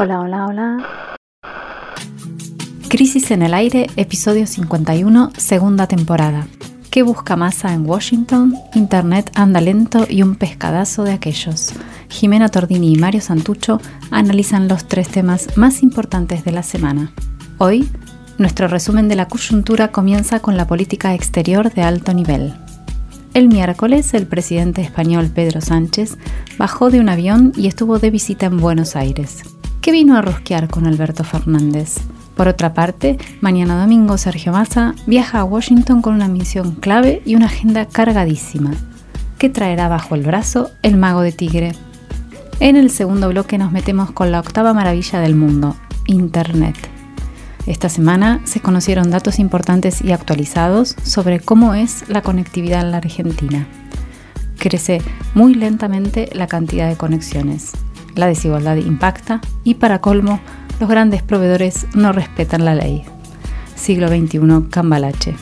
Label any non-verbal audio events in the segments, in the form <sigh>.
Hola, hola, hola. Crisis en el aire, episodio 51, segunda temporada. ¿Qué busca masa en Washington? Internet anda lento y un pescadazo de aquellos. Jimena Tordini y Mario Santucho analizan los tres temas más importantes de la semana. Hoy, nuestro resumen de la coyuntura comienza con la política exterior de alto nivel. El miércoles, el presidente español Pedro Sánchez bajó de un avión y estuvo de visita en Buenos Aires. ¿Qué vino a rosquear con Alberto Fernández? Por otra parte, mañana domingo Sergio Massa viaja a Washington con una misión clave y una agenda cargadísima. ¿Qué traerá bajo el brazo el mago de Tigre? En el segundo bloque nos metemos con la octava maravilla del mundo, Internet. Esta semana se conocieron datos importantes y actualizados sobre cómo es la conectividad en la Argentina. Crece muy lentamente la cantidad de conexiones. La desigualdad impacta y para colmo, los grandes proveedores no respetan la ley. Siglo XXI, Cambalache.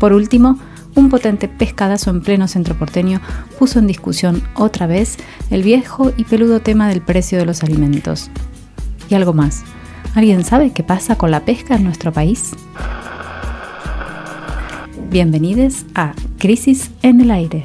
Por último, un potente pescadazo en pleno centro porteño puso en discusión otra vez el viejo y peludo tema del precio de los alimentos. Y algo más ¿Alguien sabe qué pasa con la pesca en nuestro país? Bienvenidos a Crisis en el Aire.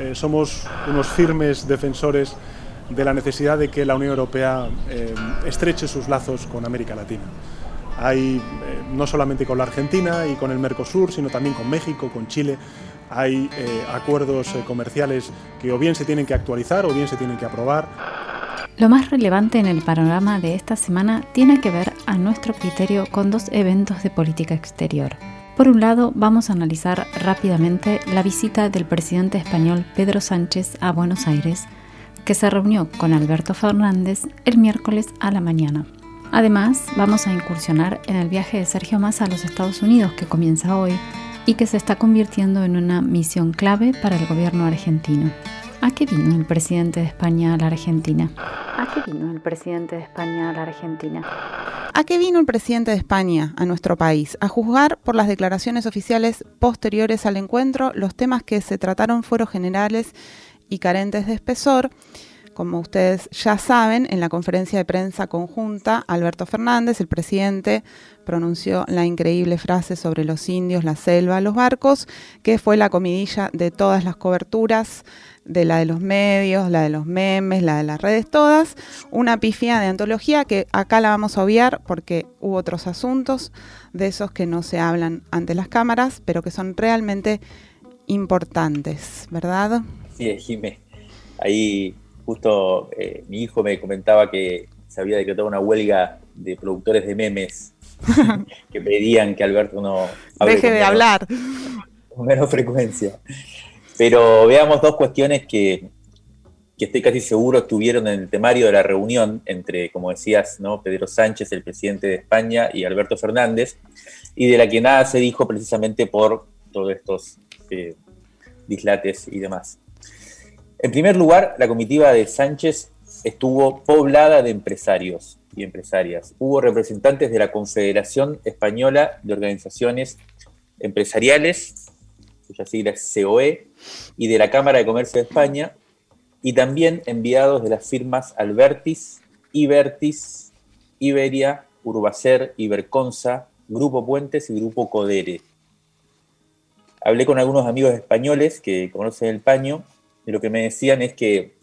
Eh, somos unos firmes defensores de la necesidad de que la Unión Europea eh, estreche sus lazos con América Latina. Hay eh, no solamente con la Argentina y con el Mercosur, sino también con México, con Chile. Hay acuerdos comerciales que o bien se tienen que actualizar o bien se tienen que aprobar. Lo más relevante en el panorama de esta semana tiene que ver, a nuestro criterio, con dos eventos de política exterior. Por un lado, vamos a analizar rápidamente la visita del presidente español Pedro Sánchez a Buenos Aires, que se reunió con Alberto Fernández el miércoles a la mañana. Además, vamos a incursionar en el viaje de Sergio Massa a los Estados Unidos que comienza hoy y que se está convirtiendo en una misión clave para el gobierno argentino. ¿A qué vino el presidente de España a la Argentina? ¿A qué vino el presidente de España a la Argentina? ¿A qué vino el presidente de España a nuestro país? A juzgar por las declaraciones oficiales posteriores al encuentro, los temas que se trataron fueron generales y carentes de espesor como ustedes ya saben, en la conferencia de prensa conjunta, Alberto Fernández, el presidente, pronunció la increíble frase sobre los indios, la selva, los barcos, que fue la comidilla de todas las coberturas, de la de los medios, la de los memes, la de las redes todas, una pifia de antología que acá la vamos a obviar porque hubo otros asuntos de esos que no se hablan ante las cámaras, pero que son realmente importantes, ¿verdad? Sí, Jimé. Ahí justo eh, mi hijo me comentaba que se había decretado una huelga de productores de memes <laughs> que pedían que Alberto no deje de hablar con menos frecuencia. Pero veamos dos cuestiones que, que estoy casi seguro estuvieron en el temario de la reunión entre, como decías, ¿no? Pedro Sánchez, el presidente de España, y Alberto Fernández, y de la que nada se dijo precisamente por todos estos eh, dislates y demás. En primer lugar, la comitiva de Sánchez estuvo poblada de empresarios y empresarias. Hubo representantes de la Confederación Española de Organizaciones Empresariales, cuya sigla es COE, y de la Cámara de Comercio de España, y también enviados de las firmas Albertis, Ibertis, Iberia, Urbacer, Iberconsa, Grupo Puentes y Grupo Codere. Hablé con algunos amigos españoles que conocen el paño y lo que me decían es que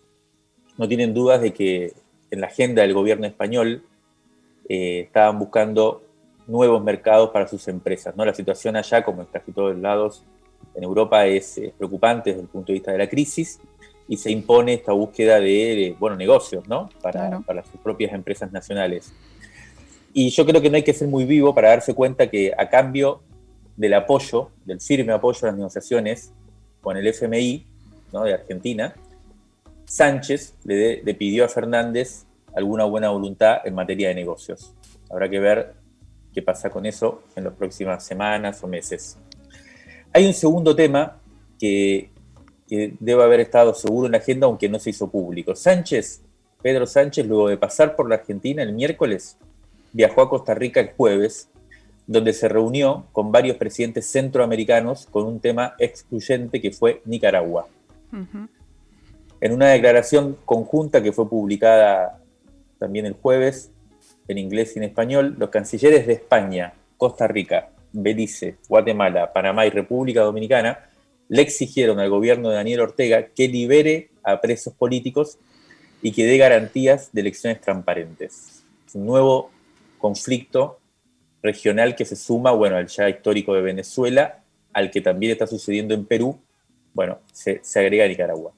no tienen dudas de que en la agenda del gobierno español eh, estaban buscando nuevos mercados para sus empresas. ¿no? La situación allá, como en casi todos lados en Europa, es, preocupante desde el punto de vista de la crisis y se impone esta búsqueda de, bueno, negocios ¿no? para, para sus propias empresas nacionales. Y yo creo que no hay que ser muy vivo para darse cuenta que a cambio del apoyo, del firme apoyo a las negociaciones con el FMI de Argentina, Sánchez le, pidió a Fernández alguna buena voluntad en materia de negocios. Habrá que ver qué pasa con eso en las próximas semanas o meses. Hay un segundo tema que, que debe haber estado seguro en la agenda, aunque no se hizo público. Sánchez, Pedro Sánchez, luego de pasar por la Argentina el miércoles, viajó a Costa Rica el jueves, donde se reunió con varios presidentes centroamericanos con un tema excluyente que fue Nicaragua. En una declaración conjunta que fue publicada también el jueves, en inglés y en español, los cancilleres de España, Costa Rica, Belice, Guatemala, Panamá y República Dominicana le exigieron al gobierno de Daniel Ortega que libere a presos políticos y que dé garantías de elecciones transparentes. Es un nuevo conflicto regional que se suma, bueno, al ya histórico de Venezuela, al que también está sucediendo en Perú, bueno, se, se agrega Nicaragua.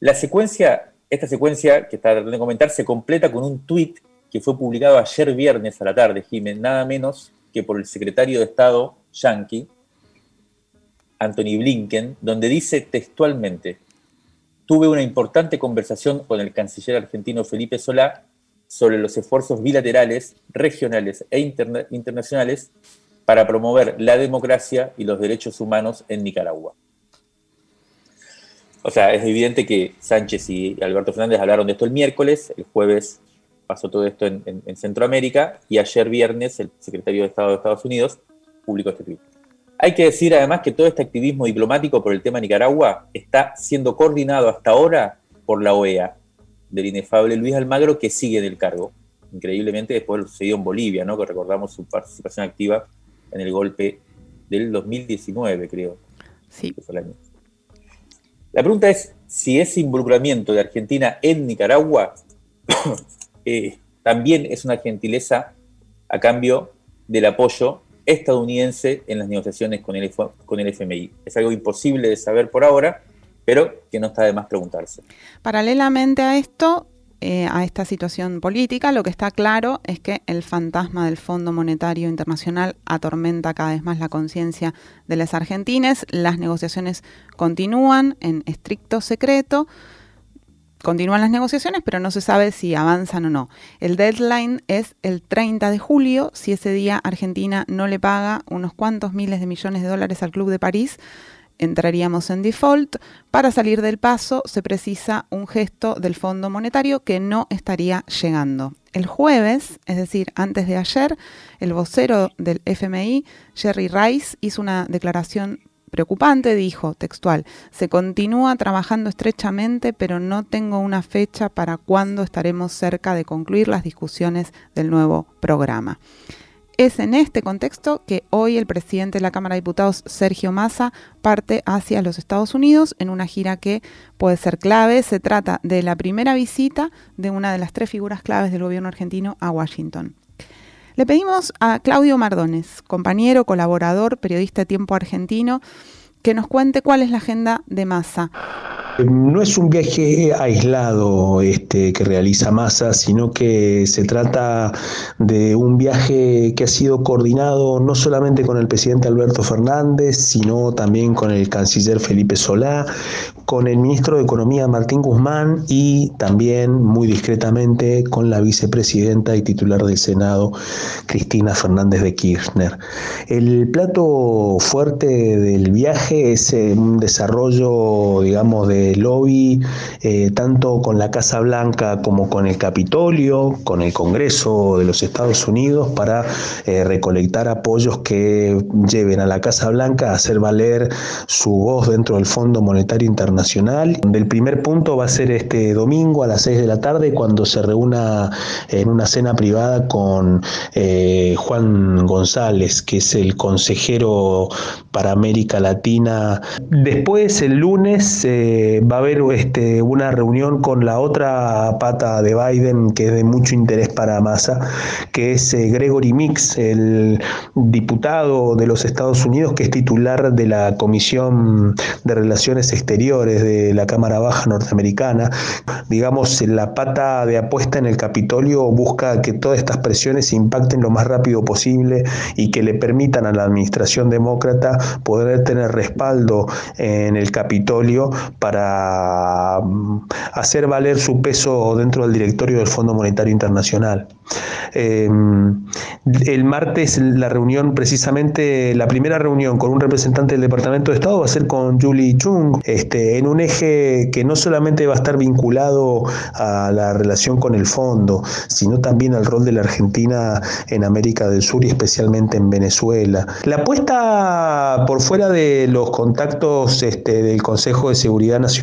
La secuencia, esta secuencia que está tratando de comentar, se completa con un tuit que fue publicado ayer viernes a la tarde, Jiménez, nada menos que por el secretario de Estado yankee, Anthony Blinken, donde dice textualmente, tuve una importante conversación con el canciller argentino Felipe Solá sobre los esfuerzos bilaterales, regionales e internacionales para promover la democracia y los derechos humanos en Nicaragua. O sea, es evidente que Sánchez y Alberto Fernández hablaron de esto el miércoles, el jueves pasó todo esto en, Centroamérica y ayer viernes el secretario de Estado de Estados Unidos publicó este tweet. Hay que decir además que todo este activismo diplomático por el tema Nicaragua está siendo coordinado hasta ahora por la OEA, del inefable Luis Almagro, que sigue en el cargo. Increíblemente después de lo sucedido en Bolivia, ¿no? que recordamos su participación activa en el golpe del 2019, creo. Sí. La pregunta es si ese involucramiento de Argentina en Nicaragua <coughs> eh, también es una gentileza a cambio del apoyo estadounidense en las negociaciones con el, con el FMI. Es algo imposible de saber por ahora, pero que no está de más preguntarse. Paralelamente a esto, eh, a esta situación política, lo que está claro es que el fantasma del Fondo Monetario Internacional atormenta cada vez más la conciencia de los argentines. Las negociaciones continúan en estricto secreto. Continúan las negociaciones, pero no se sabe si avanzan o no. El deadline es el 30 de julio. Si ese día Argentina no le paga unos cuantos miles de millones de dólares al Club de París, entraríamos en default. Para salir del paso se precisa un gesto del Fondo Monetario que no estaría llegando. El jueves, es decir, antes de ayer, el vocero del FMI, Jerry Rice, hizo una declaración preocupante, dijo textual, se continúa trabajando estrechamente, pero no tengo una fecha para cuándo estaremos cerca de concluir las discusiones del nuevo programa. Es en este contexto que hoy el presidente de la Cámara de Diputados, Sergio Massa, parte hacia los Estados Unidos en una gira que puede ser clave. Se trata de la primera visita de una de las tres figuras claves del gobierno argentino a Washington. Le pedimos a Claudio Mardones, compañero, colaborador, periodista de Tiempo Argentino, que nos cuente cuál es la agenda de Massa. No es un viaje aislado este, que realiza Massa, sino que se trata de un viaje que ha sido coordinado no solamente con el presidente Alberto Fernández, sino también con el canciller Felipe Solá, con el ministro de Economía Martín Guzmán y también muy discretamente con la vicepresidenta y titular del Senado Cristina Fernández de Kirchner. El plato fuerte del viaje es eh, un desarrollo, digamos, de lobby, eh, tanto con la Casa Blanca como con el Capitolio, con el Congreso de los Estados Unidos, para eh, recolectar apoyos que lleven a la Casa Blanca a hacer valer su voz dentro del Fondo Monetario Internacional. El primer punto va a ser este domingo a las 6 de la tarde, cuando se reúna en una cena privada con eh, Juan González, que es el consejero para América Latina. Después, el lunes, va a haber este, una reunión con la otra pata de Biden que es de mucho interés para Massa, que es eh, Gregory Mix, el diputado de los Estados Unidos que es titular de la Comisión de Relaciones Exteriores de la Cámara Baja norteamericana. Digamos, la pata de apuesta en el Capitolio busca que todas estas presiones impacten lo más rápido posible y que le permitan a la administración demócrata poder tener respaldo en el Capitolio para mm, hacer valer su peso dentro del directorio del Fondo Monetario Internacional. Em, el martes la reunión, precisamente la primera reunión con un representante del Departamento de Estado va a ser con Julie Chung, este, en un eje que no solamente va a estar vinculado a la relación con el fondo, sino también al rol de la Argentina en América del Sur y especialmente en Venezuela. La apuesta por fuera de los contactos este, del Consejo de Seguridad Nacional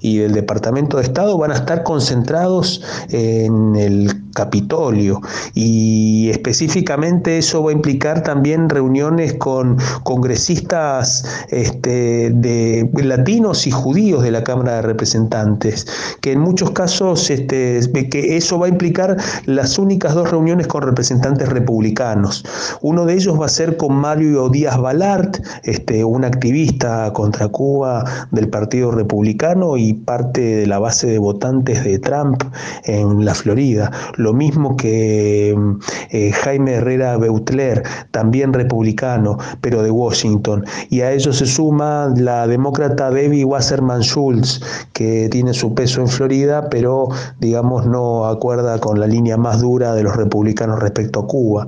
y del Departamento de Estado van a estar concentrados en el Capitolio y específicamente eso va a implicar también reuniones con congresistas este, de latinos y judíos de la Cámara de Representantes, que en muchos casos este, que eso va a implicar las únicas dos reuniones con representantes republicanos. Uno de ellos va a ser con Mario Díaz Balart, este, un activista contra Cuba del Partido Republicano y parte de la base de votantes de Trump en la Florida lo mismo que eh, Jaime Herrera Beutler, también republicano, pero de Washington. Y a ello se suma la demócrata Debbie Wasserman Schultz, que tiene su peso en Florida, pero digamos no acuerda con la línea más dura de los republicanos respecto a Cuba.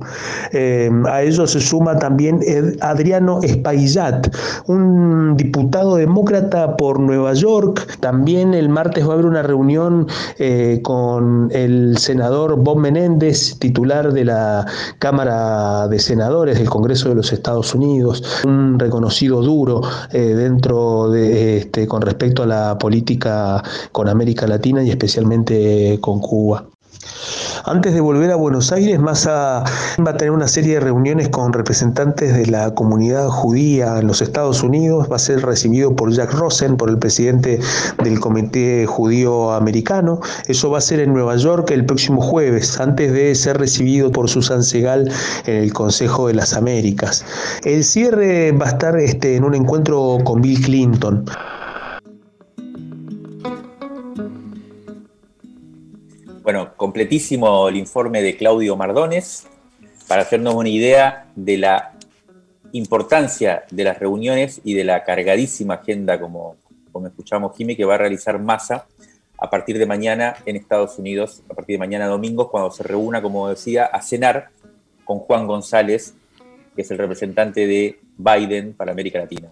Eh, a ello se suma también Adriano Espaillat, un diputado demócrata por Nueva York. También el martes va a haber una reunión eh, con el senador Bob Menéndez, titular de la Cámara de Senadores del Congreso de los Estados Unidos, un reconocido duro eh, dentro de este, con respecto a la política con América Latina y especialmente con Cuba. Antes de volver a Buenos Aires, Massa va a tener una serie de reuniones con representantes de la comunidad judía en los Estados Unidos. Va a ser recibido por Jack Rosen, por el presidente del Comité Judío Americano. Eso va a ser en Nueva York el próximo jueves, antes de ser recibido por Susan Segal en el Consejo de las Américas. El cierre va a estar este, en un encuentro con Bill Clinton. Bueno, completísimo el informe de Claudio Mardones para hacernos una idea de la importancia de las reuniones y de la cargadísima agenda, como, como escuchamos Jimmy, que va a realizar Massa a partir de mañana en Estados Unidos, a partir de mañana domingo, cuando se reúna, como decía, a cenar con Juan González, que es el representante de Biden para América Latina.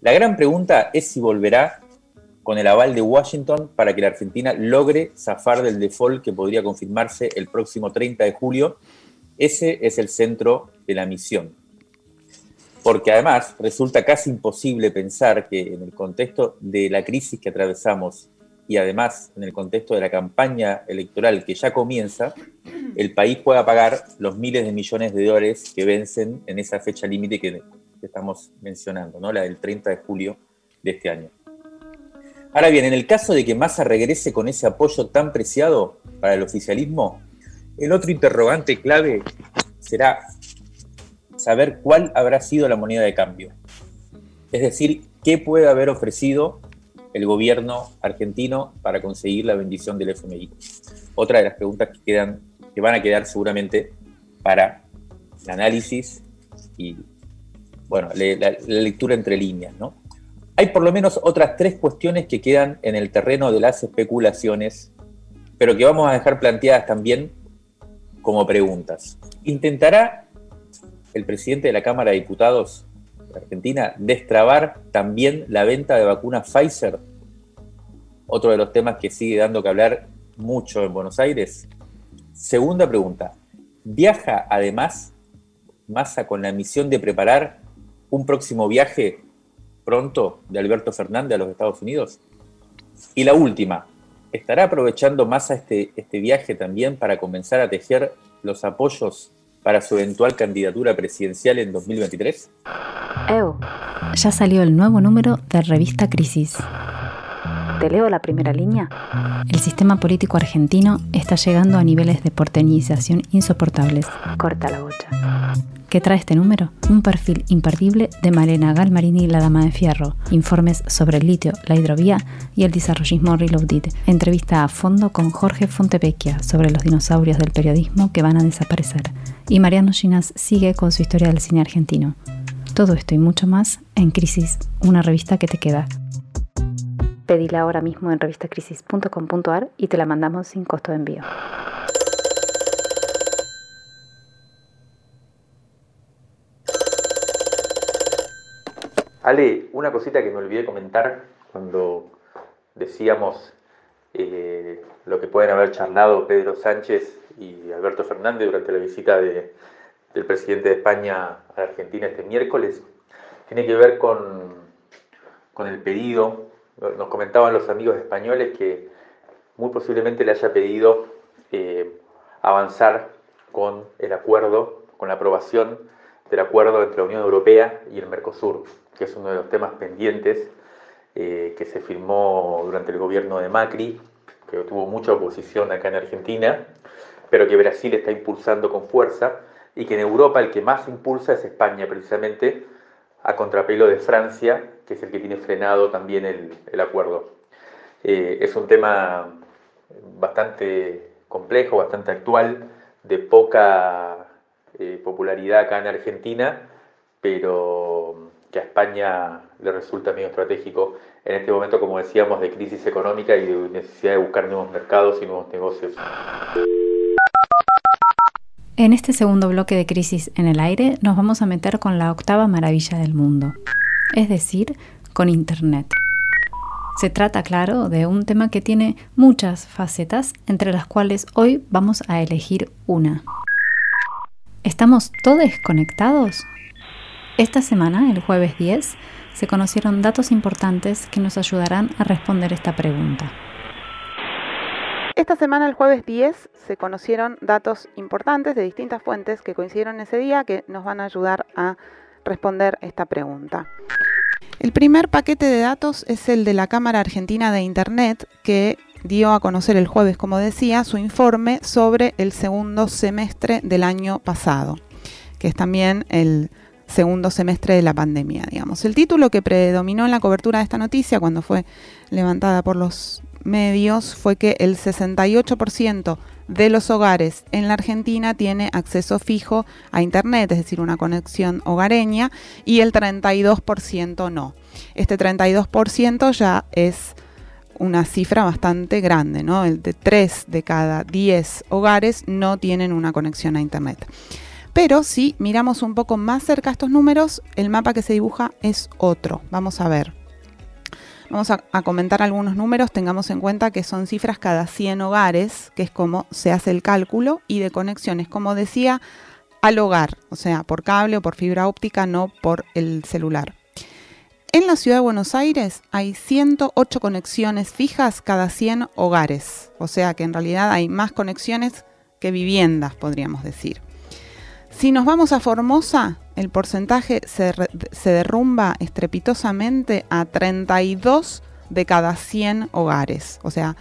La gran pregunta es si volverá con el aval de Washington para que la Argentina logre zafar del default que podría confirmarse el próximo 30 de julio. Ese es el centro de la misión. Porque además resulta casi imposible pensar que en el contexto de la crisis que atravesamos y además en el contexto de la campaña electoral que ya comienza, el país pueda pagar los miles de millones de dólares que vencen en esa fecha límite que, estamos mencionando, ¿no? la del 30 de julio de este año. Ahora bien, en el caso de que Massa regrese con ese apoyo tan preciado para el oficialismo, el otro interrogante clave será saber cuál habrá sido la moneda de cambio. Es decir, qué puede haber ofrecido el gobierno argentino para conseguir la bendición del FMI. Otra de las preguntas que, quedan, que van a quedar seguramente para el análisis y bueno, la, la lectura entre líneas, ¿no? Hay por lo menos otras tres cuestiones que quedan en el terreno de las especulaciones, pero que vamos a dejar planteadas también como preguntas. ¿Intentará el presidente de la Cámara de Diputados de Argentina destrabar también la venta de vacunas Pfizer? Otro de los temas que sigue dando que hablar mucho en Buenos Aires. Segunda pregunta. ¿Viaja además Massa con la misión de preparar un próximo viaje pronto de Alberto Fernández a los Estados Unidos? Y la última, ¿estará aprovechando más este, este viaje también para comenzar a tejer los apoyos para su eventual candidatura presidencial en 2023? Ya salió el nuevo número de Revista Crisis. ¿Te leo la primera línea? El sistema político argentino está llegando a niveles de porteñización insoportables. Corta la bocha. ¿Qué trae este número? Un perfil imperdible de Malena Galmarini, la dama de fierro, informes sobre el litio, la hidrovía y el desarrollismo reloaded, entrevista a fondo con Jorge Fontevecchia sobre los dinosaurios del periodismo que van a desaparecer, y Mariano Ginas sigue con su historia del cine argentino. Todo esto y mucho más en Crisis, una revista que te queda. Pedila ahora mismo en revistacrisis.com.ar y te la mandamos sin costo de envío. Ale, una cosita que me olvidé comentar cuando decíamos eh, lo que pueden haber charlado Pedro Sánchez y Alberto Fernández durante la visita del presidente de España a la Argentina este miércoles, tiene que ver con, con el pedido, nos comentaban los amigos españoles que muy posiblemente le haya pedido eh, avanzar con el acuerdo, con la aprobación del acuerdo entre la Unión Europea y el Mercosur que es uno de los temas pendientes eh, que se firmó durante el gobierno de Macri, que tuvo mucha oposición acá en Argentina, pero que Brasil está impulsando con fuerza y que en Europa el que más impulsa es España, precisamente a contrapelo de Francia, que es el que tiene frenado también el, acuerdo. Eh, es un tema bastante complejo, bastante actual, de poca eh, popularidad acá en Argentina, pero que a España le resulta medio estratégico en este momento, como decíamos, de crisis económica y de necesidad de buscar nuevos mercados y nuevos negocios. En este segundo bloque de Crisis en el Aire nos vamos a meter con la octava maravilla del mundo, es decir, con Internet. Se trata, claro, de un tema que tiene muchas facetas, entre las cuales hoy vamos a elegir una. ¿Estamos todos conectados? Esta semana, el jueves 10, se conocieron datos importantes que nos ayudarán a responder esta pregunta. Esta semana, el jueves 10, se conocieron datos importantes de distintas fuentes que coincidieron ese día que nos van a ayudar a responder esta pregunta. El primer paquete de datos es el de la Cámara Argentina de Internet que dio a conocer el jueves, como decía, su informe sobre el segundo semestre del año pasado, que es también el segundo semestre de la pandemia, digamos. El título que predominó en la cobertura de esta noticia cuando fue levantada por los medios fue que el 68% de los hogares en la Argentina tiene acceso fijo a Internet, es decir, una conexión hogareña, y el 32% no. Este 32% ya es una cifra bastante grande, ¿no? El de 3 de cada 10 hogares no tienen una conexión a Internet. Pero si miramos un poco más cerca estos números, el mapa que se dibuja es otro. Vamos a ver. Vamos a, comentar algunos números, tengamos en cuenta que son cifras cada 100 hogares, que es como se hace el cálculo, y de conexiones, como decía, al hogar, o sea, por cable o por fibra óptica, no por el celular. En la ciudad de Buenos Aires hay 108 conexiones fijas cada 100 hogares, o sea que en realidad hay más conexiones que viviendas, podríamos decir. Si nos vamos a Formosa, el porcentaje se, derrumba estrepitosamente a 32 de cada 100 hogares, o sea,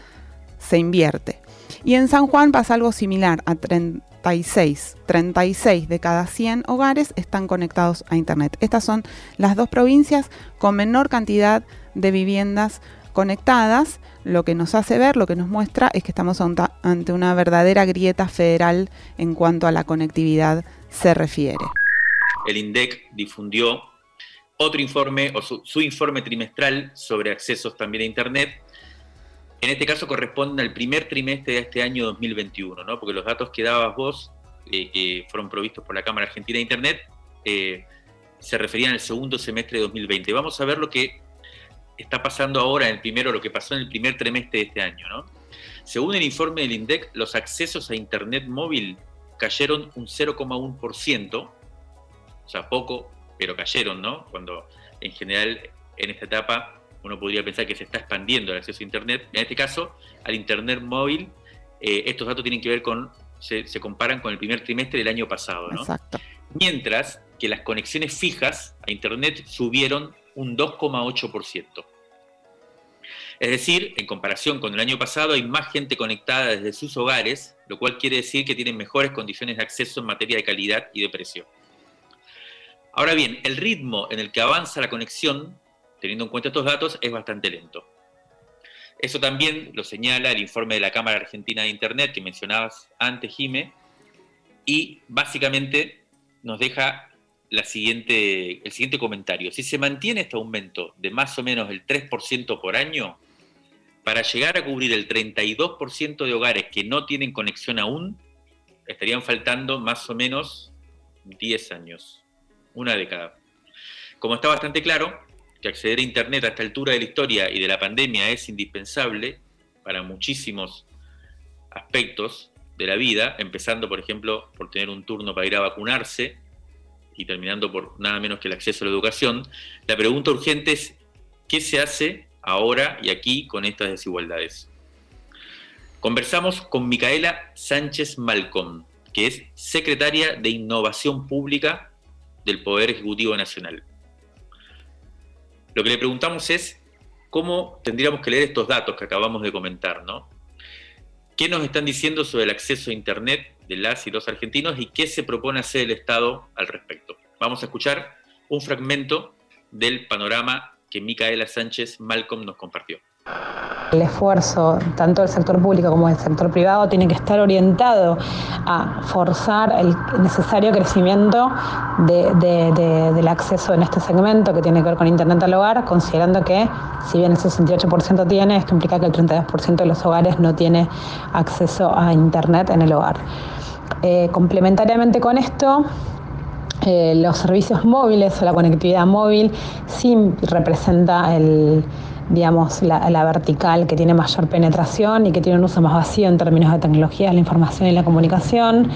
se invierte. Y en San Juan pasa algo similar, a 36. 36 de cada 100 hogares están conectados a Internet. Estas son las dos provincias con menor cantidad de viviendas conectadas, lo que nos hace ver, lo que nos muestra es que estamos ante una verdadera grieta federal en cuanto a la conectividad se refiere. El INDEC difundió otro informe, o su, informe trimestral sobre accesos también a Internet. En este caso corresponde al primer trimestre de este año 2021, ¿no? porque los datos que dabas vos, eh, que fueron provistos por la Cámara Argentina de Internet, eh, se referían al segundo semestre de 2020. Vamos a ver lo que está pasando ahora en el primero, lo que pasó en el primer trimestre de este año. ¿no? Según el informe del INDEC, los accesos a Internet móvil cayeron un 0,1%, o sea, poco, pero cayeron, ¿no? Cuando en general en esta etapa uno podría pensar que se está expandiendo el acceso a Internet. En este caso, al Internet móvil, eh, estos datos tienen que ver con, se, comparan con el primer trimestre del año pasado, ¿no? Exacto. Mientras que las conexiones fijas a Internet subieron un 2,8%. Es decir, en comparación con el año pasado hay más gente conectada desde sus hogares, lo cual quiere decir que tienen mejores condiciones de acceso en materia de calidad y de precio. Ahora bien, el ritmo en el que avanza la conexión, teniendo en cuenta estos datos, es bastante lento. Eso también lo señala el informe de la Cámara Argentina de Internet que mencionabas antes, Jime, y básicamente nos deja siguiente, el siguiente comentario. Si se mantiene este aumento de más o menos el 3% por año, para llegar a cubrir el 32% de hogares que no tienen conexión aún, estarían faltando más o menos 10 años, una década. Como está bastante claro que acceder a Internet a esta altura de la historia y de la pandemia es indispensable para muchísimos aspectos de la vida, empezando, por ejemplo, por tener un turno para ir a vacunarse y terminando por nada menos que el acceso a la educación, la pregunta urgente es, ¿qué se hace ahora y aquí con estas desigualdades. Conversamos con Micaela Sánchez Malcom, que es secretaria de Innovación Pública del Poder Ejecutivo Nacional. Lo que le preguntamos es cómo tendríamos que leer estos datos que acabamos de comentar, ¿no? ¿Qué nos están diciendo sobre el acceso a Internet de las y los argentinos y qué se propone hacer el Estado al respecto? Vamos a escuchar un fragmento del panorama que Micaela Sánchez Malcolm nos compartió. El esfuerzo, tanto del sector público como del sector privado, tiene que estar orientado a forzar el necesario crecimiento del acceso en este segmento que tiene que ver con Internet al hogar, considerando que si bien el 68% tiene, esto implica que el 32% de los hogares no tiene acceso a Internet en el hogar. Eh, complementariamente con esto, eh, los servicios móviles o la conectividad móvil sí representa el, digamos, la, vertical que tiene mayor penetración y que tiene un uso más vacío en términos de tecnologías, la información y la comunicación.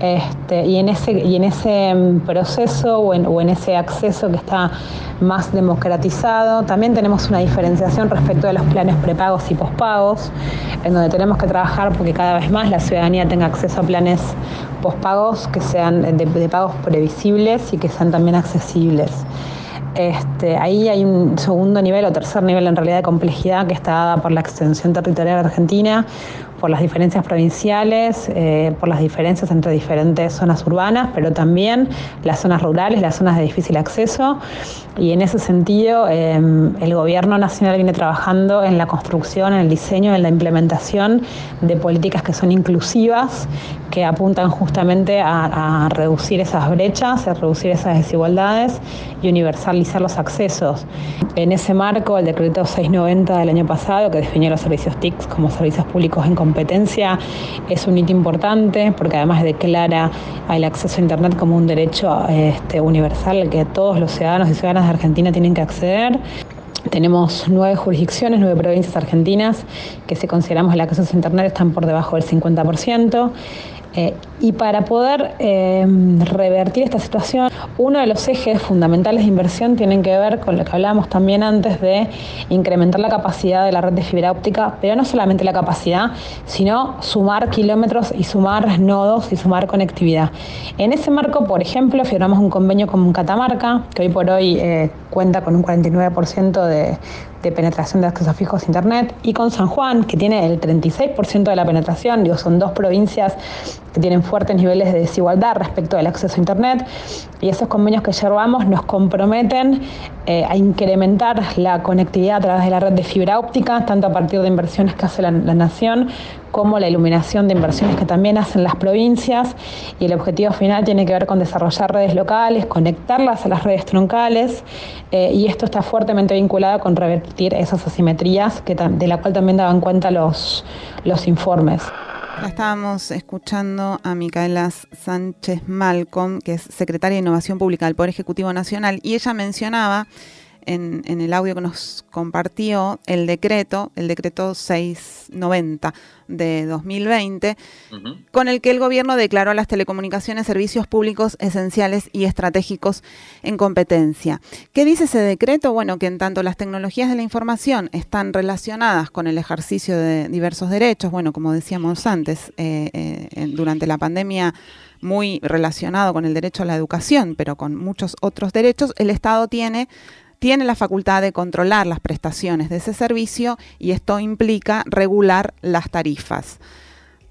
Este, y, en ese, y en ese mm, proceso o en, o en ese acceso que está más democratizado, también tenemos una diferenciación respecto de los planes prepagos y pospagos, en donde tenemos que trabajar porque cada vez más la ciudadanía tenga acceso a planes pospagos que sean de, de pagos previsibles y que sean también accesibles. Este, ahí hay un segundo nivel o tercer nivel en realidad de complejidad que está dada por la extensión territorial argentina, por las diferencias provinciales, eh, por las diferencias entre diferentes zonas urbanas, pero también las zonas rurales, las zonas de difícil acceso. Y en ese sentido, em, el gobierno nacional viene trabajando en la construcción, en el diseño, en la implementación de políticas que son inclusivas, que apuntan justamente a, a reducir esas brechas, a reducir esas desigualdades y universalizar los accesos. En ese marco, el decreto 690 del año pasado, que definió los servicios TICS como servicios públicos en competencia, es un hito importante porque además declara el acceso a Internet como un derecho este, universal que todos los ciudadanos y ciudadanas de Argentina tienen que acceder. Tenemos nueve jurisdicciones, nueve provincias argentinas que si consideramos el acceso a Internet están por debajo del 50%. Eh, y para poder eh, revertir esta situación, uno de los ejes fundamentales de inversión tiene que ver con lo que hablábamos también antes de incrementar la capacidad de la red de fibra óptica, pero no solamente la capacidad, sino sumar kilómetros y sumar nodos y sumar conectividad. En ese marco, por ejemplo, firmamos un convenio con Catamarca, que hoy por hoy eh, cuenta con un 49% de, de penetración de accesos fijos a Internet, y con San Juan, que tiene el 36% de la penetración, digo, son dos provincias que tienen fuertes niveles de desigualdad respecto del acceso a Internet, y esos convenios que llevamos nos comprometen eh, a incrementar la conectividad a través de la red de fibra óptica, tanto a partir de inversiones que hace la, Nación como la iluminación de inversiones que también hacen las provincias y el objetivo final tiene que ver con desarrollar redes locales, conectarlas a las redes troncales eh, y esto está fuertemente vinculado con revertir esas asimetrías que, de la cual también daban cuenta los, los informes. Estábamos escuchando a Micaela Sánchez Malcolm, que es secretaria de Innovación Pública del Poder Ejecutivo Nacional, y ella mencionaba en, el audio que nos compartió el decreto, el decreto 690 de 2020, con el que el gobierno declaró a las telecomunicaciones servicios públicos esenciales y estratégicos en competencia. ¿Qué dice ese decreto? Bueno, que en tanto las tecnologías de la información están relacionadas con el ejercicio de diversos derechos, bueno, como decíamos antes, eh, eh, durante la pandemia muy relacionado con el derecho a la educación, pero con muchos otros derechos, el Estado tiene tiene la facultad de controlar las prestaciones de ese servicio y esto implica regular las tarifas,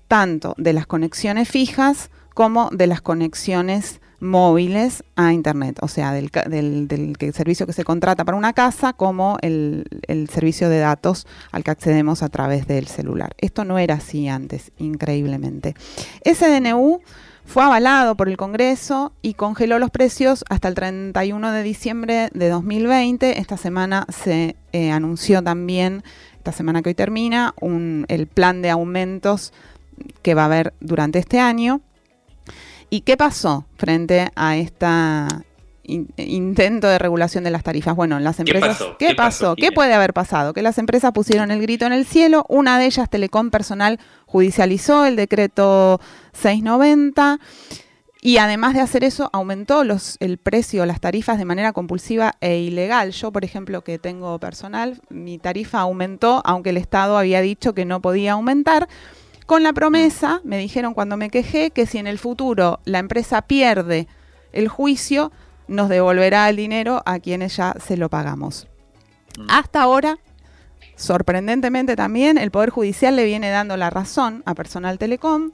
tanto de las conexiones fijas como de las conexiones móviles a Internet, o sea, del, servicio que se contrata para una casa como el, el, servicio de datos al que accedemos a través del celular. Esto no era así antes, increíblemente. Ese DNU fue avalado por el Congreso y congeló los precios hasta el 31 de diciembre de 2020. Esta semana se eh, anunció también, esta semana que hoy termina, el plan de aumentos que va a haber durante este año. ¿Y qué pasó frente a esta intento de regulación de las tarifas. Bueno, las empresas... ¿Qué pasó? ¿Qué, puede haber pasado? Que las empresas pusieron el grito en el cielo. Una de ellas, Telecom Personal, judicializó el decreto 690 y además de hacer eso, aumentó los, el precio, las tarifas de manera compulsiva e ilegal. Yo, por ejemplo, que tengo personal, mi tarifa aumentó, aunque el Estado había dicho que no podía aumentar. Con la promesa, me dijeron cuando me quejé, que si en el futuro la empresa pierde el juicio, nos devolverá el dinero a quienes ya se lo pagamos. Mm. Hasta ahora, sorprendentemente también, el Poder Judicial le viene dando la razón a Personal Telecom,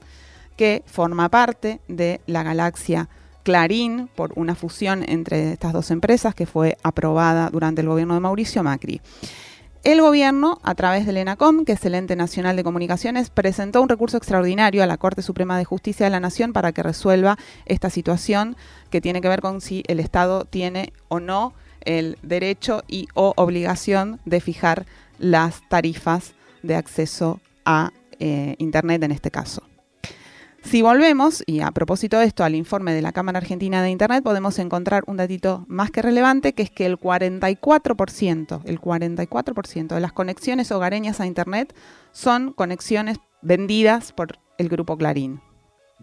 que forma parte de la galaxia Clarín por una fusión entre estas dos empresas que fue aprobada durante el gobierno de Mauricio Macri. El gobierno, a través del ENACOM, que es el Ente Nacional de Comunicaciones, presentó un recurso extraordinario a la Corte Suprema de Justicia de la Nación para que resuelva esta situación que tiene que ver con si el Estado tiene o no el derecho y o obligación de fijar las tarifas de acceso a eh, Internet en este caso. Si volvemos, y a propósito de esto, al informe de la Cámara Argentina de Internet, podemos encontrar un datito más que relevante, que es que el 44%, el 44% de las conexiones hogareñas a Internet son conexiones vendidas por el grupo Clarín,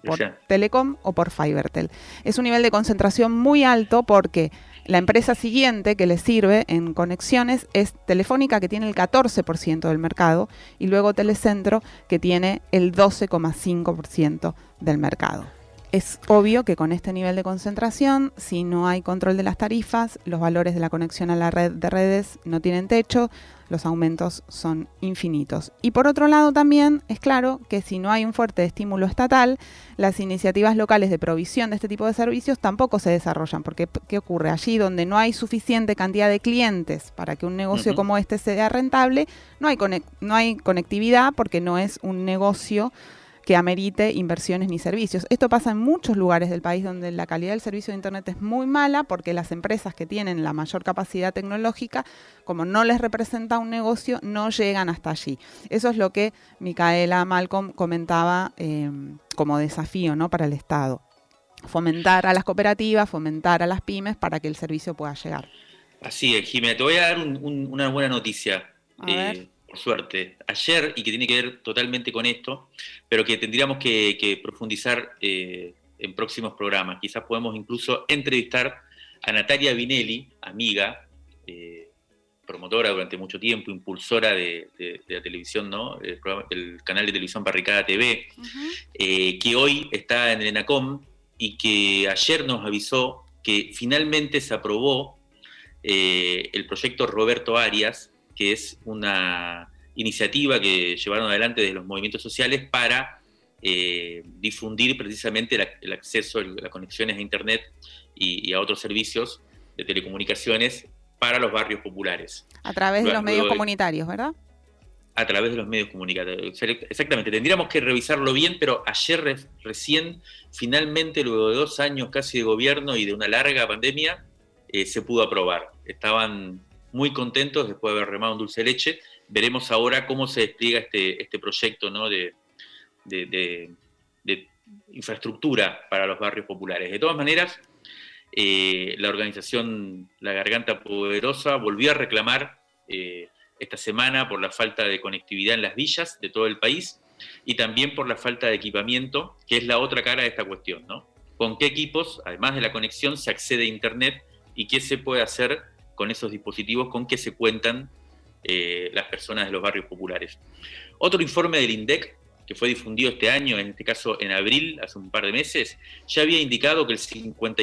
por Telecom o por Fibertel. Es un nivel de concentración muy alto porque la empresa siguiente que le sirve en conexiones es Telefónica, que tiene el 14% del mercado, y luego Telecentro, que tiene el 12,5% del mercado. Es obvio que con este nivel de concentración, si no hay control de las tarifas, los valores de la conexión a la red de redes no tienen techo, los aumentos son infinitos. Y por otro lado también es claro que si no hay un fuerte estímulo estatal, las iniciativas locales de provisión de este tipo de servicios tampoco se desarrollan, porque ¿qué ocurre? Allí donde no hay suficiente cantidad de clientes para que un negocio como este sea rentable, no hay, no hay conectividad porque no es un negocio que amerite inversiones ni servicios. Esto pasa en muchos lugares del país donde la calidad del servicio de Internet es muy mala porque las empresas que tienen la mayor capacidad tecnológica, como no les representa un negocio, no llegan hasta allí. Eso es lo que Micaela Malcolm comentaba em, como desafío ¿no? para el Estado. Fomentar a las cooperativas, fomentar a las pymes para que el servicio pueda llegar. Así es, Jimena. Te voy a dar una buena noticia. Eh, suerte, ayer y que tiene que ver totalmente con esto, pero que tendríamos que, profundizar eh, en próximos programas. Quizás podemos incluso entrevistar a Natalia Vinelli, amiga, eh, promotora durante mucho tiempo, impulsora de, la televisión, ¿no? El, canal de televisión Barricada TV, eh, que hoy está en el ENACOM y que ayer nos avisó que finalmente se aprobó el proyecto Roberto Arias, que es una iniciativa que llevaron adelante desde los movimientos sociales para eh, difundir precisamente el, acceso, las conexiones a Internet y, a otros servicios de telecomunicaciones para los barrios populares. A través de los medios comunitarios, ¿verdad? A través de los medios comunitarios. Exactamente, tendríamos que revisarlo bien, pero ayer recién, finalmente, luego de dos años casi de gobierno y de una larga pandemia, eh, se pudo aprobar. Estaban muy contentos después de haber remado un dulce leche. Veremos ahora cómo se despliega este, este proyecto ¿no? de, infraestructura para los barrios populares. De todas maneras, eh, la organización La Garganta Poderosa volvió a reclamar eh, esta semana por la falta de conectividad en las villas de todo el país y también por la falta de equipamiento, que es la otra cara de esta cuestión, ¿no? ¿Con qué equipos, además de la conexión, se accede a Internet y qué se puede hacer con esos dispositivos con que se cuentan eh, las personas de los barrios populares. Otro informe del INDEC, que fue difundido este año, en este caso en abril, hace un par de meses, ya había indicado que el 50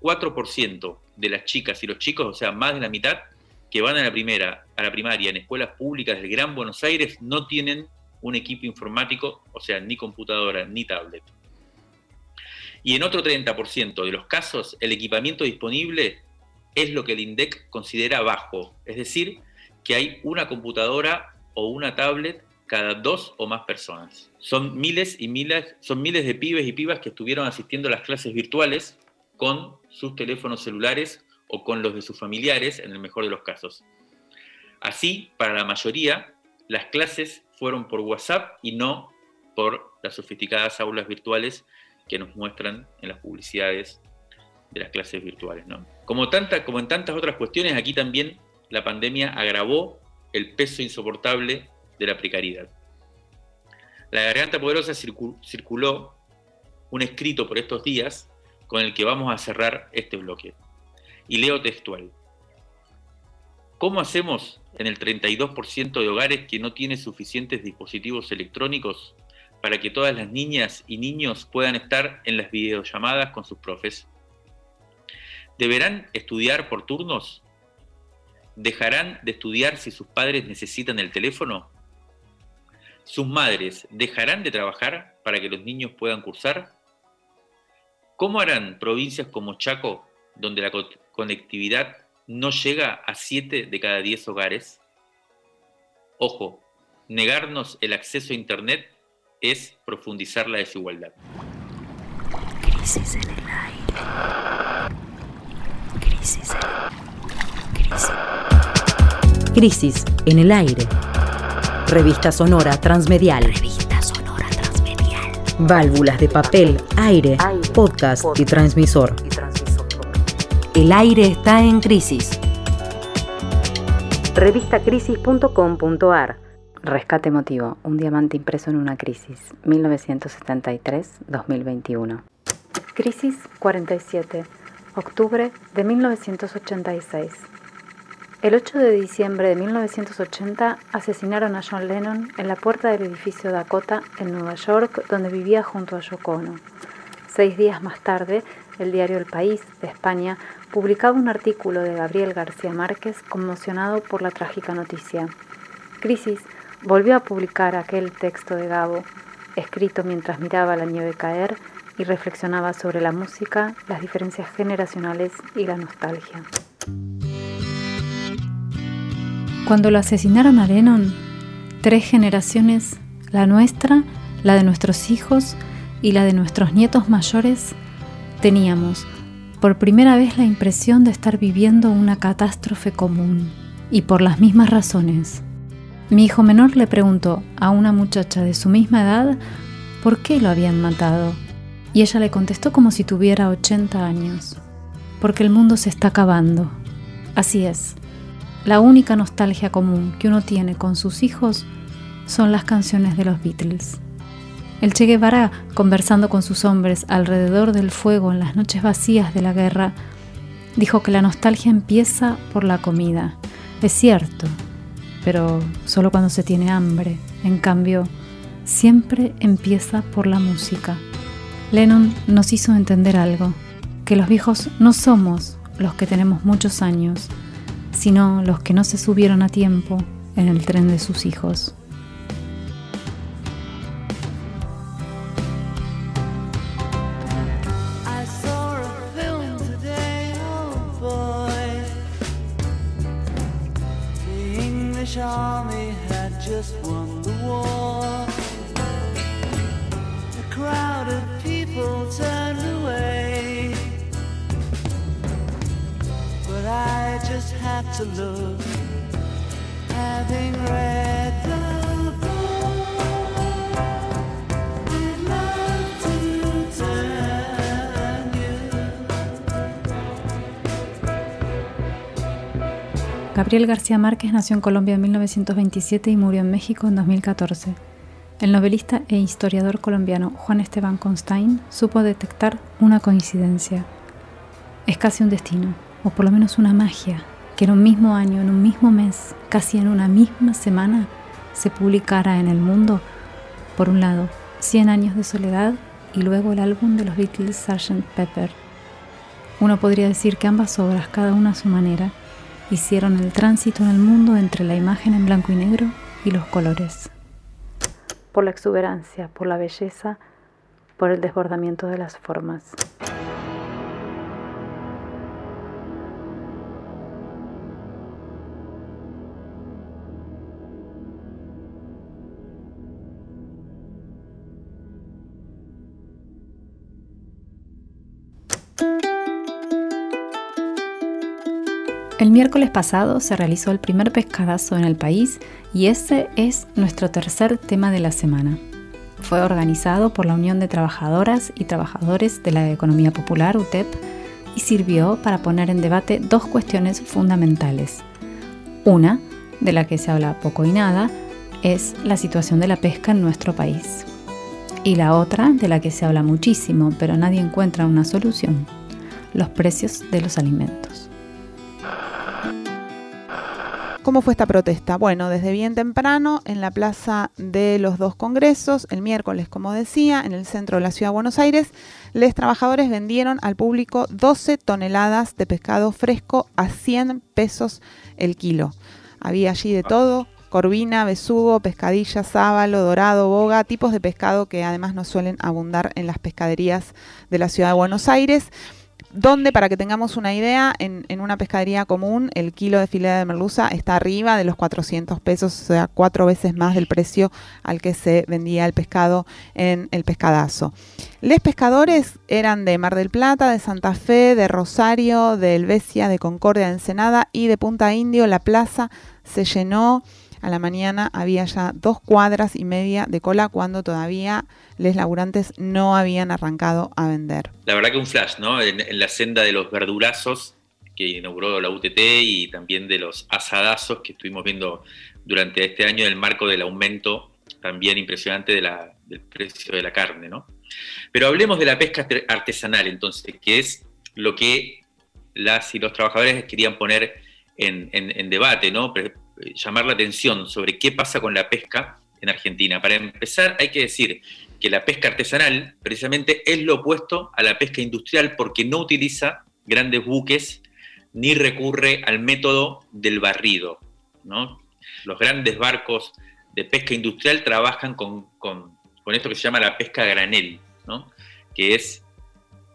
4% de las chicas y los chicos, o sea, más de la mitad, que van a la primera, a la primaria en escuelas públicas del Gran Buenos Aires no tienen un equipo informático, o sea, ni computadora ni tablet. Y en otro 30% de los casos, el equipamiento disponible es lo que el INDEC considera bajo, es decir, que hay una computadora o una tablet cada dos o más personas. Son miles y miles, son miles de pibes y pibas que estuvieron asistiendo a las clases virtuales con sus teléfonos celulares o con los de sus familiares, en el mejor de los casos. Así, para la mayoría, las clases fueron por WhatsApp y no por las sofisticadas aulas virtuales que nos muestran en las publicidades de las clases virtuales. Como, tanta, como en tantas otras cuestiones, aquí también la pandemia agravó el peso insoportable de la precariedad. La Garganta Poderosa circuló un escrito por estos días con el que vamos a cerrar este bloque. Y leo textual. ¿Cómo hacemos en el 32% de hogares que no tiene suficientes dispositivos electrónicos para que todas las niñas y niños puedan estar en las videollamadas con sus profes? ¿Deberán estudiar por turnos? ¿Dejarán de estudiar si sus padres necesitan el teléfono? ¿Sus madres dejarán de trabajar para que los niños puedan cursar? ¿Cómo harán provincias como Chaco, donde la conectividad no llega a 7 de cada 10 hogares? Ojo, negarnos el acceso a Internet es profundizar la desigualdad. Crisis en el aire. Crisis Crisis. Crisis en el aire. Revista Sonora Transmedial. Revista Sonora Transmedial. Válvulas de papel, aire, podcast, y transmisor. El aire está en crisis. Revistacrisis.com.ar Rescate emotivo, un diamante impreso en una crisis, 1973-2021. Crisis 47, octubre de 1986. El 8 de diciembre de 1980 asesinaron a John Lennon en la puerta del edificio Dakota en Nueva York, donde vivía junto a Yoko Ono. Seis días más tarde, el diario El País de España publicaba un artículo de Gabriel García Márquez conmocionado por la trágica noticia. Crisis volvió a publicar aquel texto de Gabo, escrito mientras miraba la nieve caer y reflexionaba sobre la música, las diferencias generacionales y la nostalgia. Cuando lo asesinaron a Lennon, tres generaciones, la nuestra, la de nuestros hijos y la de nuestros nietos mayores, teníamos por primera vez la impresión de estar viviendo una catástrofe común, y por las mismas razones. Mi hijo menor le preguntó a una muchacha de su misma edad por qué lo habían matado, y ella le contestó como si tuviera 80 años, porque el mundo se está acabando. Así es, la única nostalgia común que uno tiene con sus hijos son las canciones de los Beatles. El Che Guevara, conversando con sus hombres alrededor del fuego en las noches vacías de la guerra, dijo que la nostalgia empieza por la comida. Es cierto, pero solo cuando se tiene hambre. En cambio, siempre empieza por la música. Lennon nos hizo entender algo, que los viejos no somos los que tenemos muchos años, sino los que no se subieron a tiempo en el tren de sus hijos. Gabriel García Márquez nació en Colombia en 1927 y murió en México en 2014. El novelista e historiador colombiano Juan Esteban Constain supo detectar una coincidencia. Es casi un destino, o por lo menos una magia, que en un mismo año, en un mismo mes, casi en una misma semana, se publicara en el mundo, por un lado, Cien años de soledad y luego el álbum de los Beatles Sgt. Pepper. Uno podría decir que ambas obras, cada una a su manera, hicieron el tránsito en el mundo entre la imagen en blanco y negro y los colores. Por la exuberancia, por la belleza, por el desbordamiento de las formas. El miércoles pasado se realizó el primer pescadazo en el país y ese es nuestro tercer tema de la semana. Fue organizado por la Unión de Trabajadoras y Trabajadores de la Economía Popular, UTEP, y sirvió para poner en debate dos cuestiones fundamentales. Una, de la que se habla poco y nada, es la situación de la pesca en nuestro país. Y la otra, de la que se habla muchísimo, pero nadie encuentra una solución, los precios de los alimentos. ¿Cómo fue esta protesta? Bueno, desde bien temprano en la Plaza de los Dos Congresos, el miércoles, como decía, en el centro de la Ciudad de Buenos Aires, los trabajadores vendieron al público 12 toneladas de pescado fresco a 100 pesos el kilo. Había allí de todo, corvina, besugo, pescadilla, sábalo, dorado, boga, tipos de pescado que además no suelen abundar en las pescaderías de la ciudad de Buenos Aires donde, para que tengamos una idea, en, una pescadería común el kilo de filete de merluza está arriba de los 400 pesos, o sea, cuatro veces más del precio al que se vendía el pescado en el pescadazo. Los pescadores eran de Mar del Plata, de Santa Fe, de Rosario, de Helvecia, de Concordia, de Ensenada y de Punta Indio. La plaza se llenó a la mañana había ya dos cuadras y media de cola cuando todavía los laburantes no habían arrancado a vender. La verdad que un flash, ¿no? En, la senda de los verdurazos que inauguró la UTT y también de los asadazos que estuvimos viendo durante este año en el marco del aumento también impresionante del precio de la carne, ¿no? Pero hablemos de la pesca artesanal entonces, que es lo que las y los trabajadores querían poner en, en debate, ¿no? Llamar la atención sobre qué pasa con la pesca en Argentina. Para empezar, hay que decir que la pesca artesanal precisamente es lo opuesto a la pesca industrial porque no utiliza grandes buques ni recurre al método del barrido. Los grandes barcos de pesca industrial trabajan con, esto que se llama la pesca granel, que es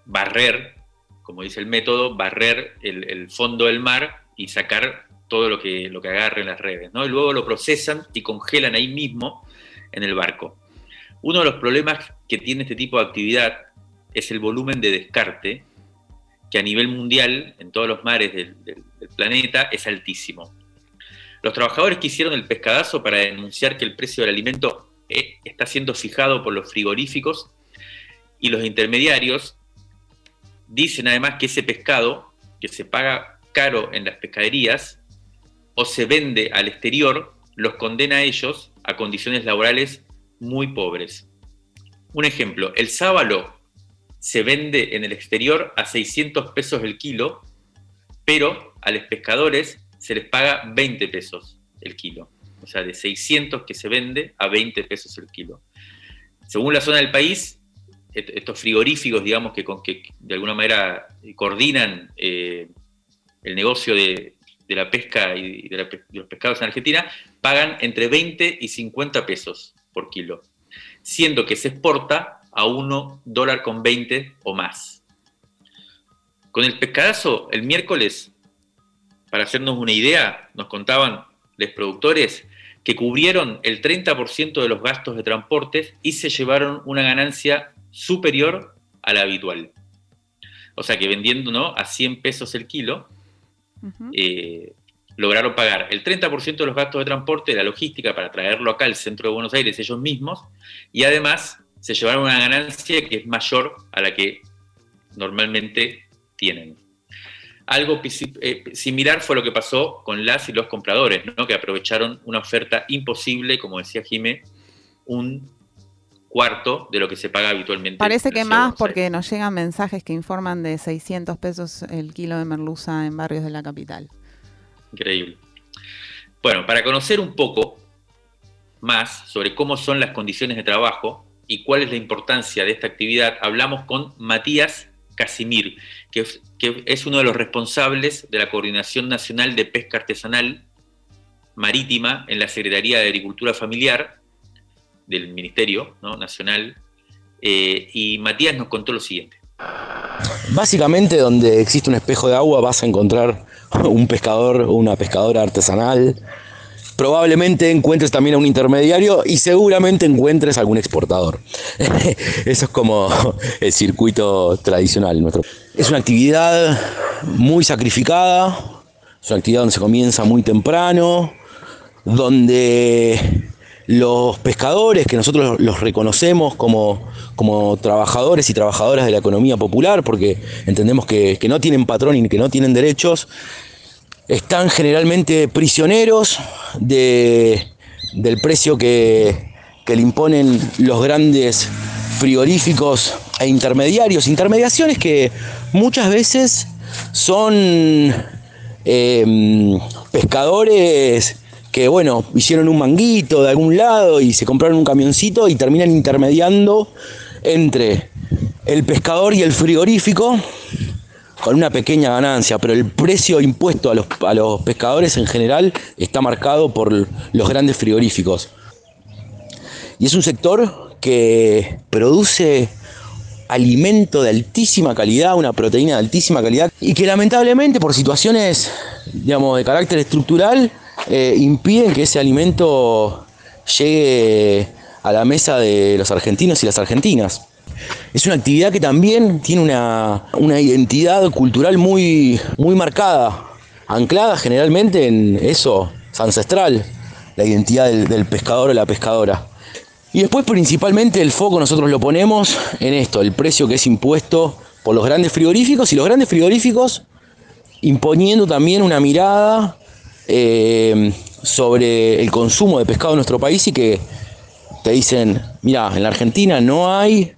barrer, como dice el método, barrer el, el fondo del mar y sacar todo lo que, lo que agarren las redes, ¿no? Y luego lo procesan y congelan ahí mismo en el barco. Uno de los problemas que tiene este tipo de actividad es el volumen de descarte, que a nivel mundial, en todos los mares del, planeta, es altísimo. Los trabajadores que hicieron el pescadazo para denunciar que el precio del alimento eh, está siendo fijado por los frigoríficos y los intermediarios dicen además que ese pescado que se paga caro en las pescaderías o se vende al exterior, los condena a ellos a condiciones laborales muy pobres. Un ejemplo, el sábalo se vende en el exterior a 600 pesos el kilo, pero a los pescadores se les paga 20 pesos el kilo. O sea, de 600 que se vende a 20 pesos el kilo. Según la zona del país, estos frigoríficos, digamos, que, que de alguna manera coordinan eh, el negocio de, de la pesca y de, los pescados en Argentina pagan entre 20 y 50 pesos por kilo, siendo que se exporta a 1 dólar con 20 o más. Con el pescadazo, el miércoles, para hacernos una idea, nos contaban los productores que cubrieron el 30% de los gastos de transportes y se llevaron una ganancia superior a la habitual. O sea que vendiendo ¿no? a 100 pesos el kilo, eh, lograron pagar el 30% de los gastos de transporte, de la logística para traerlo acá al centro de Buenos Aires ellos mismos, y además se llevaron una ganancia que es mayor a la que normalmente tienen. Algo eh, similar fue lo que pasó con las y los compradores, que aprovecharon una oferta imposible, como decía Jimé, un cuarto de lo que se paga habitualmente. Parece que más porque nos llegan mensajes que informan de 600 pesos el kilo de merluza en barrios de la capital. Increíble. Bueno, para conocer un poco más sobre cómo son las condiciones de trabajo y cuál es la importancia de esta actividad, hablamos con Matías Casimir, que es, que es uno de los responsables de la Coordinación Nacional de Pesca Artesanal Marítima en la Secretaría de Agricultura Familiar del Ministerio. Nacional. Eh, y Matías nos contó lo siguiente. Básicamente donde existe un espejo de agua vas a encontrar un pescador o una pescadora artesanal. Probablemente encuentres también a un intermediario y seguramente encuentres algún exportador. <laughs> Eso es como el circuito tradicional nuestro. Es una actividad muy sacrificada, es una actividad donde se comienza muy temprano, donde los pescadores, que nosotros los reconocemos como, como trabajadores y trabajadoras de la economía popular, porque entendemos que, que no tienen patrón y que no tienen derechos, están generalmente prisioneros de, del precio que, que le imponen los grandes frigoríficos e intermediarios. Intermediaciones que muchas veces son eh, pescadores que, bueno, hicieron un manguito de algún lado y se compraron un camioncito y terminan intermediando entre el pescador y el frigorífico con una pequeña ganancia, pero el precio impuesto a los, a los pescadores en general está marcado por los grandes frigoríficos. Y es un sector que produce alimento de altísima calidad, una proteína de altísima calidad, y que lamentablemente por situaciones, digamos, de carácter estructural, eh, impiden que ese alimento llegue a la mesa de los argentinos y las argentinas. Es una actividad que también tiene una, una identidad cultural muy, muy marcada, anclada generalmente en eso ancestral, la identidad del, del pescador o la pescadora. Y después principalmente el foco nosotros lo ponemos en esto, el precio que es impuesto por los grandes frigoríficos y los grandes frigoríficos imponiendo también una mirada eh, sobre el consumo de pescado en nuestro país y que te dicen, mira, en la Argentina no hay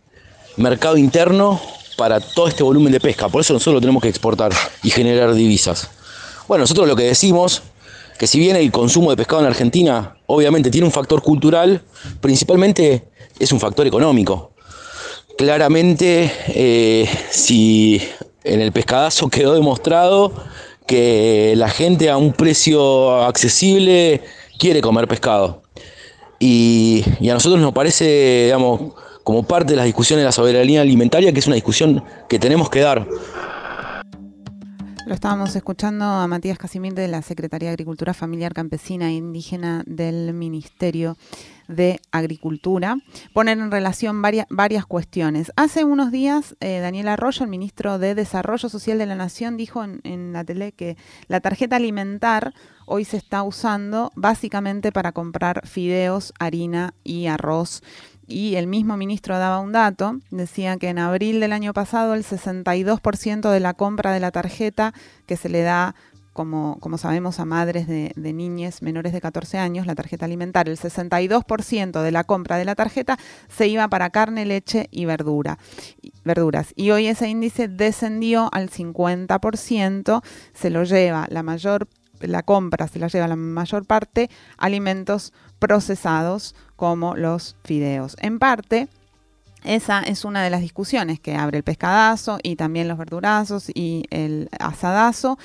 mercado interno para todo este volumen de pesca, por eso nosotros lo tenemos que exportar y generar divisas. Bueno, nosotros lo que decimos, que si bien el consumo de pescado en Argentina obviamente tiene un factor cultural, principalmente es un factor económico. Claramente, eh, si en el pescadazo <laughs> quedó demostrado que la gente a un precio accesible quiere comer pescado. Y, a nosotros nos parece, digamos, como parte de las discusiones de la soberanía alimentaria, que es una discusión que tenemos que dar. Lo estábamos escuchando a Matías Casimir de la Secretaría de Agricultura Familiar Campesina e Indígena del Ministerio de Agricultura, poner en relación varias, varias cuestiones. Hace unos días, eh, Daniel Arroyo, el ministro de Desarrollo Social de la Nación, dijo en, en la tele que la tarjeta alimentar hoy se está usando básicamente para comprar fideos, harina y arroz y el mismo ministro daba un dato, decía que en abril del año pasado el 62% de la compra de la tarjeta que se le da como, sabemos, a madres de, de niñas menores de 14 años, la tarjeta alimentaria, el 62% de la compra de la tarjeta se iba para carne, leche y verdura, verduras. Y hoy ese índice descendió al 50%, se lo lleva la mayor la compra se la lleva la mayor parte alimentos procesados como los fideos. En parte, esa es una de las discusiones que abre el pescadazo y también los verdurazos y el asadazo,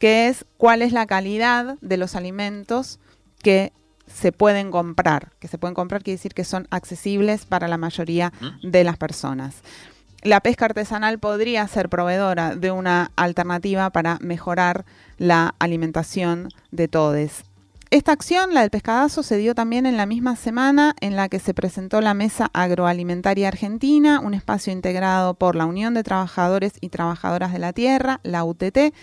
que es cuál es la calidad de los alimentos que se pueden comprar. Que se pueden comprar quiere decir que son accesibles para la mayoría de las personas. La pesca artesanal podría ser proveedora de una alternativa para mejorar la alimentación de todos. Esta acción, la del pescadazo, se dio también en la misma semana en la que se presentó la Mesa Agroalimentaria Argentina, un espacio integrado por la Unión de Trabajadores y Trabajadoras de la Tierra, la UTT,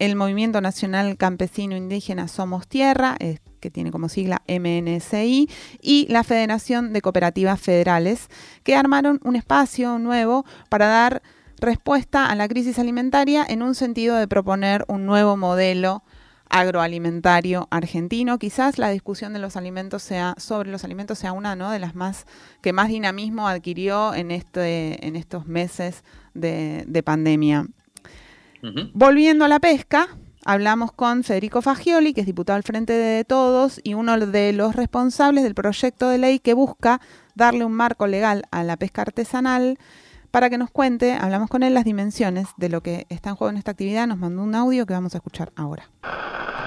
el Movimiento Nacional Campesino Indígena Somos Tierra, que tiene como sigla MNSI, y la Federación de Cooperativas Federales, que armaron un espacio nuevo para dar respuesta a la crisis alimentaria en un sentido de proponer un nuevo modelo agroalimentario argentino. Quizás la discusión de los alimentos sea sobre los alimentos sea una ¿no? de las más que más dinamismo adquirió en este en estos meses de, de pandemia. Volviendo a la pesca, hablamos con Federico Fagioli, que es diputado al Frente de Todos y uno de los responsables del proyecto de ley que busca darle un marco legal a la pesca artesanal para que nos cuente, hablamos con él, las dimensiones de lo que está en juego en esta actividad. Nos mandó un audio que vamos a escuchar ahora.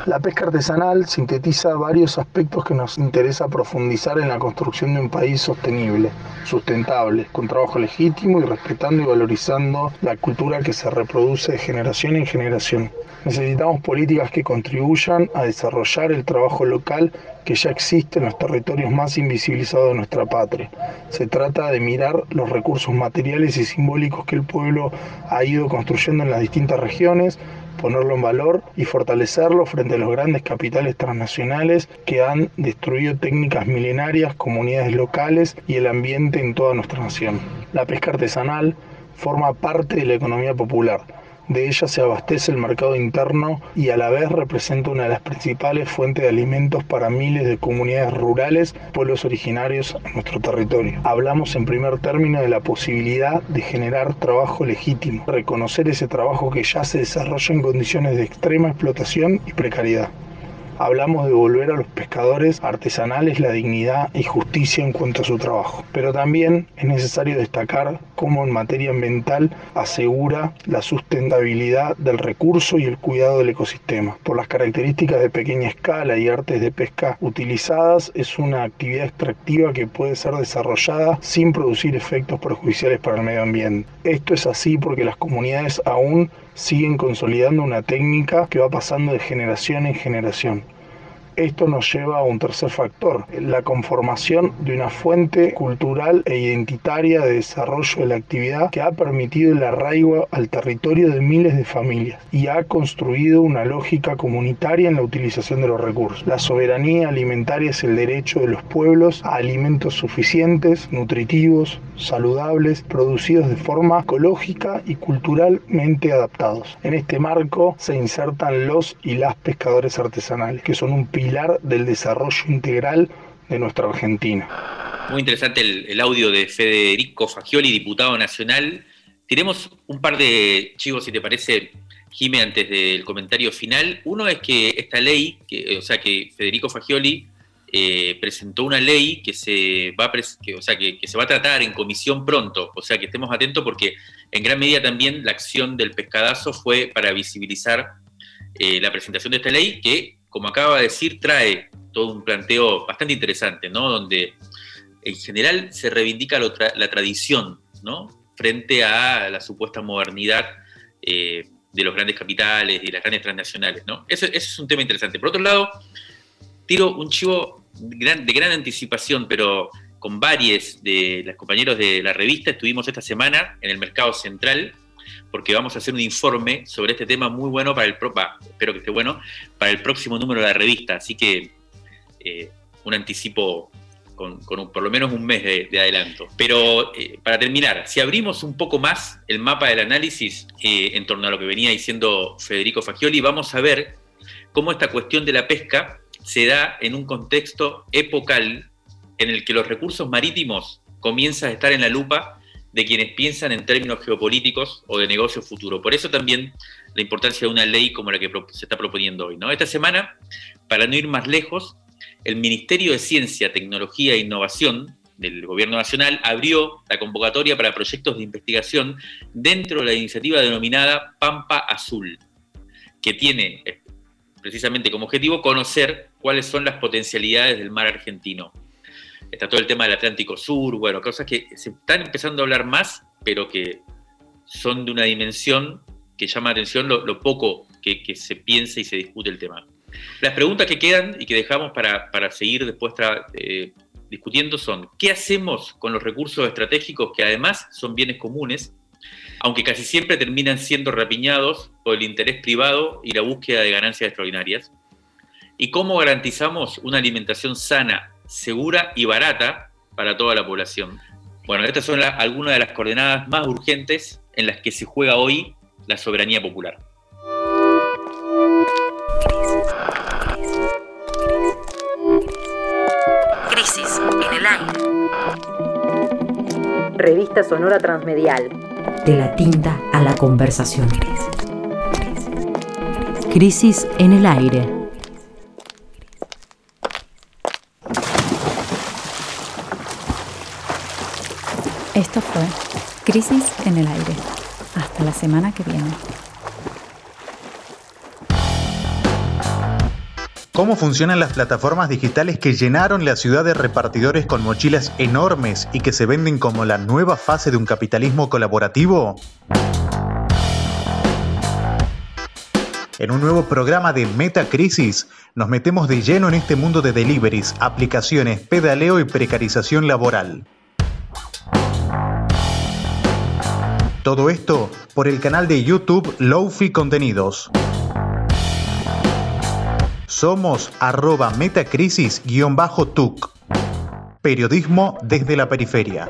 La pesca artesanal sintetiza varios aspectos que nos interesa profundizar en la construcción de un país sostenible, sustentable, con trabajo legítimo y respetando y valorizando la cultura que se reproduce de generación en generación. Necesitamos políticas que contribuyan a desarrollar el trabajo local que ya existe en los territorios más invisibilizados de nuestra patria. Se trata de mirar los recursos materiales y simbólicos que el pueblo ha ido construyendo en las distintas regiones, ponerlo en valor y fortalecerlo frente a los grandes capitales transnacionales que han destruido técnicas milenarias, comunidades locales y el ambiente en toda nuestra nación. La pesca artesanal forma parte de la economía popular de ella se abastece el mercado interno y a la vez representa una de las principales fuentes de alimentos para miles de comunidades rurales, pueblos originarios en nuestro territorio. Hablamos en primer término de la posibilidad de generar trabajo legítimo, reconocer ese trabajo que ya se desarrolla en condiciones de extrema explotación y precariedad hablamos de devolver a los pescadores artesanales la dignidad y justicia en cuanto a su trabajo. Pero también es necesario destacar cómo en materia ambiental asegura la sustentabilidad del recurso y el cuidado del ecosistema. Por las características de pequeña escala y artes de pesca utilizadas, es una actividad extractiva que puede ser desarrollada sin producir efectos perjudiciales para el medio ambiente. Esto es así porque las comunidades aún siguen consolidando una técnica que va pasando de generación en generación. Esto nos lleva a un tercer factor, la conformación de una fuente cultural e identitaria de desarrollo de la actividad que ha permitido el arraigo al territorio de miles de familias y ha construido una lógica comunitaria en la utilización de los recursos. La soberanía alimentaria es el derecho de los pueblos a alimentos suficientes, nutritivos, saludables, producidos de forma ecológica y culturalmente adaptados. En este marco se insertan los y las pescadores artesanales, que son un pilar del desarrollo integral de nuestra Argentina. Muy interesante el, audio de Federico Fagioli, diputado nacional. Tenemos un par de chivos, si te parece, Jime, antes del comentario final. Uno es que esta ley, que, o sea, que Federico Fagioli eh, presentó una ley que se, va a o sea, que, se va a tratar en comisión pronto. O sea, que estemos atentos porque en gran medida también la acción del pescadazo fue para visibilizar eh, la presentación de esta ley que como acaba de decir, trae todo un planteo bastante interesante, ¿no? Donde en general se reivindica la tradición, ¿no? Frente a la supuesta modernidad eh, de los grandes capitales y las grandes transnacionales, ¿no? Eso, es un tema interesante. Por otro lado, tiro un chivo de gran, anticipación, pero con varios de los compañeros de la revista estuvimos esta semana en el mercado central porque vamos a hacer un informe sobre este tema muy bueno para el espero que esté bueno, para el próximo número de la revista. Así que eh, un anticipo con, por lo menos un mes de, adelanto. Pero eh, para terminar, si abrimos un poco más el mapa del análisis eh, en torno a lo que venía diciendo Federico Fagioli, vamos a ver cómo esta cuestión de la pesca se da en un contexto epocal en el que los recursos marítimos comienzan a estar en la lupa de quienes piensan en términos geopolíticos o de negocio futuro. Por eso también la importancia de una ley como la que se está proponiendo hoy. ¿no? Esta semana, para no ir más lejos, el Ministerio de Ciencia, Tecnología e Innovación del Gobierno Nacional abrió la convocatoria para proyectos de investigación dentro de la iniciativa denominada Pampa Azul, que tiene eh, precisamente como objetivo conocer cuáles son las potencialidades del mar argentino está todo el tema del Atlántico Sur, bueno, cosas que se están empezando a hablar más, pero que son de una dimensión que llama la atención lo, poco que, se piensa y se discute el tema. Las preguntas que quedan y que dejamos para, seguir después eh, discutiendo son, ¿qué hacemos con los recursos estratégicos que además son bienes comunes, aunque casi siempre terminan siendo rapiñados por el interés privado y la búsqueda de ganancias extraordinarias? ¿Y cómo garantizamos una alimentación sana segura y barata para toda la población. Bueno, estas son algunas de las coordenadas más urgentes en las que se juega hoy la soberanía popular. Crisis en el aire. Revista Sonora Transmedial. De la tinta a la conversación. Crisis en el aire. Esto fue Crisis en el aire. Hasta la semana que viene. ¿Cómo funcionan las plataformas digitales que llenaron la ciudad de repartidores con mochilas enormes y que se venden como la nueva fase de un capitalismo colaborativo? En un nuevo programa de Metacrisis, nos metemos de lleno en este mundo de deliveries, aplicaciones, pedaleo y precarización laboral. Todo esto por el canal de YouTube Lowfi Contenidos. Somos arroba metacrisis-tuc. Periodismo desde la periferia.